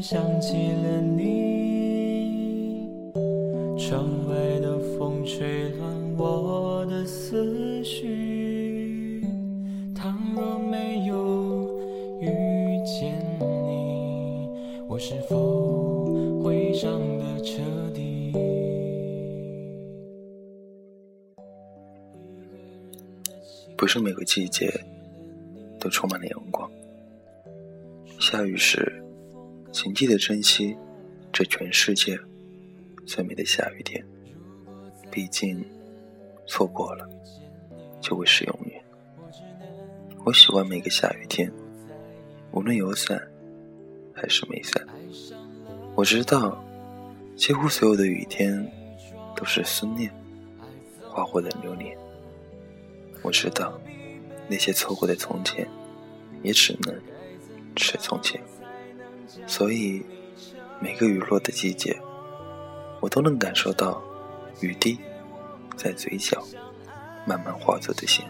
想起了你。窗外的风吹乱我的思绪。倘若没有遇见你，我是否会伤得彻底？不是每个季节都充满了阳光。下雨时，请记得珍惜这全世界最美的下雨天。毕竟，错过了就会是永远。我喜欢每个下雨天，无论有伞还是没伞。我知道，几乎所有的雨天都是思念划过的流年。我知道，那些错过的从前，也只能是从前。所以，每个雨落的季节，我都能感受到雨滴在嘴角慢慢化作的线。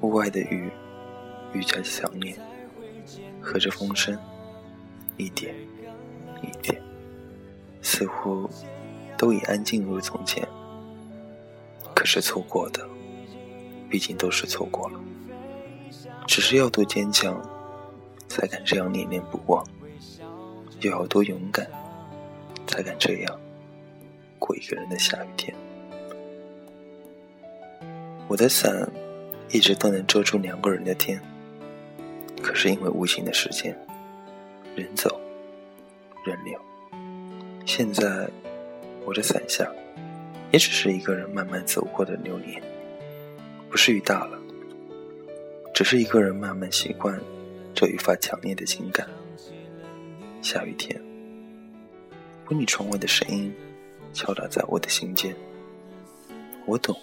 屋外的雨愈加强烈，和着风声，一点一点，似乎都已安静如从前。可是错过的。毕竟都是错过了，只是要多坚强，才敢这样念念不忘；又要多勇敢，才敢这样过一个人的下雨天。我的伞一直都能遮住两个人的天，可是因为无情的时间，人走人留，现在我的伞下也只是一个人慢慢走过的流年。不是雨大了，只是一个人慢慢习惯这愈发强烈的情感。下雨天，为你窗外的声音敲打在我的心间。我懂，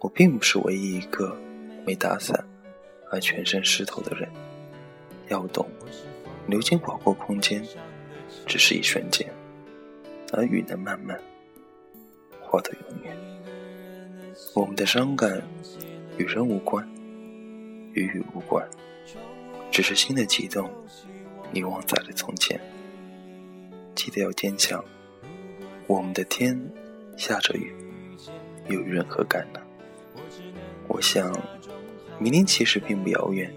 我并不是唯一一个没打伞而全身湿透的人。要懂，流金划过空间，只是一瞬间，而雨能慢慢化到永远。我们的伤感与人无关，与雨无关，只是心的悸动遗忘在了从前。记得要坚强。我们的天下着雨，又有任何感呢？我想，明天其实并不遥远。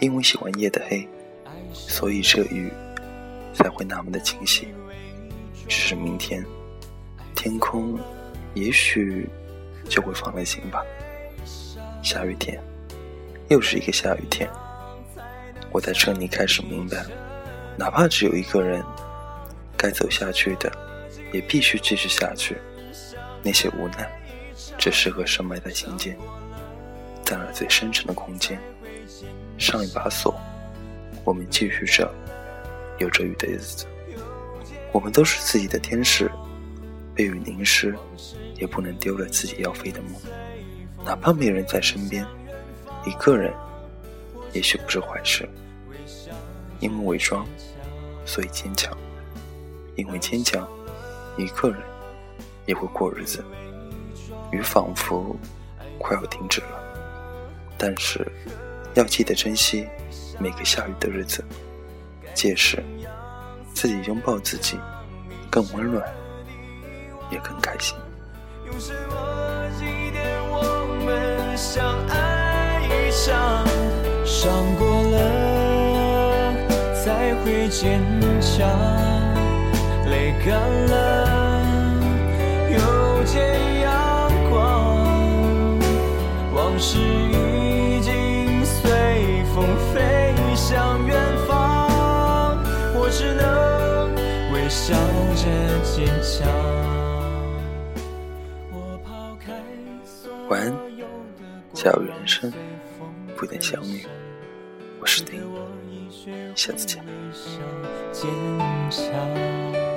因为喜欢夜的黑，所以这雨才会那么的清晰。只是明天，天空也许。就会放了心吧。下雨天，又是一个下雨天。我在这里开始明白，哪怕只有一个人，该走下去的，也必须继续下去。那些无奈，只适合深埋在心间，在那最深沉的空间，上一把锁。我们继续着有着雨的日子。我们都是自己的天使，被雨淋湿。也不能丢了自己要飞的梦，哪怕没人在身边，一个人也许不是坏事。因为伪装，所以坚强；因为坚强，一个人也会过日子。雨仿佛快要停止了，但是要记得珍惜每个下雨的日子，届时自己拥抱自己，更温暖，也更开心。用什么纪念我们相爱一场？伤过了会坚强，泪干了又见阳光，往事已经随风飞向远方，我只能微笑着坚强。晚安，假如人生不能相遇，我是丁，谢会微